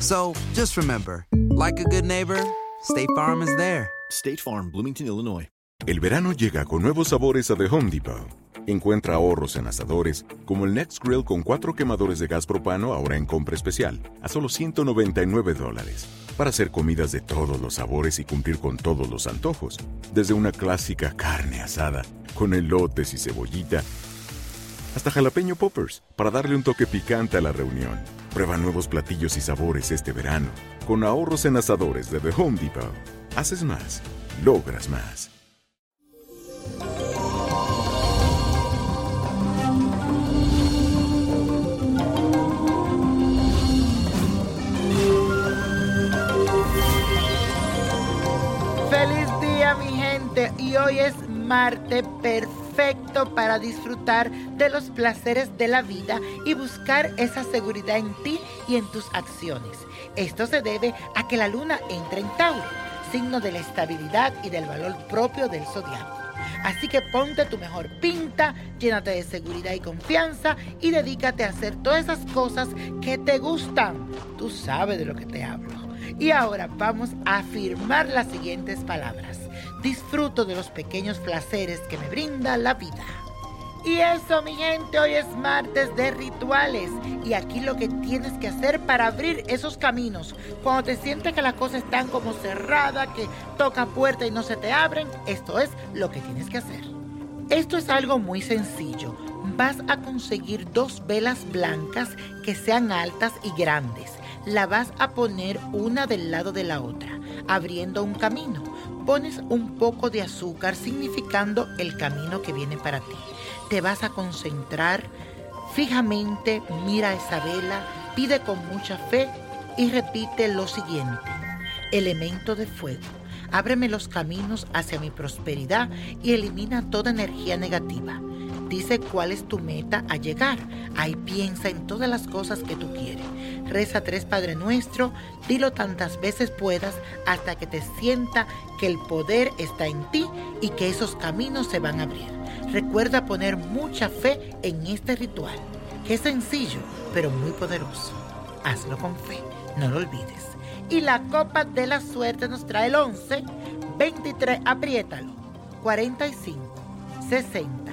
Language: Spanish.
So just remember, like a good neighbor, State Farm is there. State Farm, Bloomington, Illinois. El verano llega con nuevos sabores a The Home Depot. Encuentra ahorros en asadores, como el Next Grill con cuatro quemadores de gas propano ahora en compra especial, a solo 199 dólares. Para hacer comidas de todos los sabores y cumplir con todos los antojos. Desde una clásica carne asada, con elotes y cebollita, hasta jalapeño poppers, para darle un toque picante a la reunión. Prueba nuevos platillos y sabores este verano, con ahorros en asadores de The Home Depot. Haces más, logras más. Feliz día mi gente y hoy es martes perfecto para disfrutar de los placeres de la vida y buscar esa seguridad en ti y en tus acciones. Esto se debe a que la luna entra en Tauro, signo de la estabilidad y del valor propio del zodiaco. Así que ponte tu mejor pinta, llénate de seguridad y confianza y dedícate a hacer todas esas cosas que te gustan. Tú sabes de lo que te hablo. Y ahora vamos a afirmar las siguientes palabras. Disfruto de los pequeños placeres que me brinda la vida. Y eso, mi gente, hoy es martes de rituales. Y aquí lo que tienes que hacer para abrir esos caminos, cuando te sientes que las cosas están como cerradas, que tocan puerta y no se te abren, esto es lo que tienes que hacer. Esto es algo muy sencillo. Vas a conseguir dos velas blancas que sean altas y grandes. La vas a poner una del lado de la otra, abriendo un camino. Pones un poco de azúcar significando el camino que viene para ti. Te vas a concentrar fijamente, mira esa vela, pide con mucha fe y repite lo siguiente. Elemento de fuego, ábreme los caminos hacia mi prosperidad y elimina toda energía negativa. Dice cuál es tu meta a llegar. Ahí piensa en todas las cosas que tú quieres. Reza tres Padre Nuestro, dilo tantas veces puedas hasta que te sienta que el poder está en ti y que esos caminos se van a abrir. Recuerda poner mucha fe en este ritual, que es sencillo, pero muy poderoso. Hazlo con fe, no lo olvides. Y la copa de la suerte nos trae el 11, 23, apriétalo, 45, 60,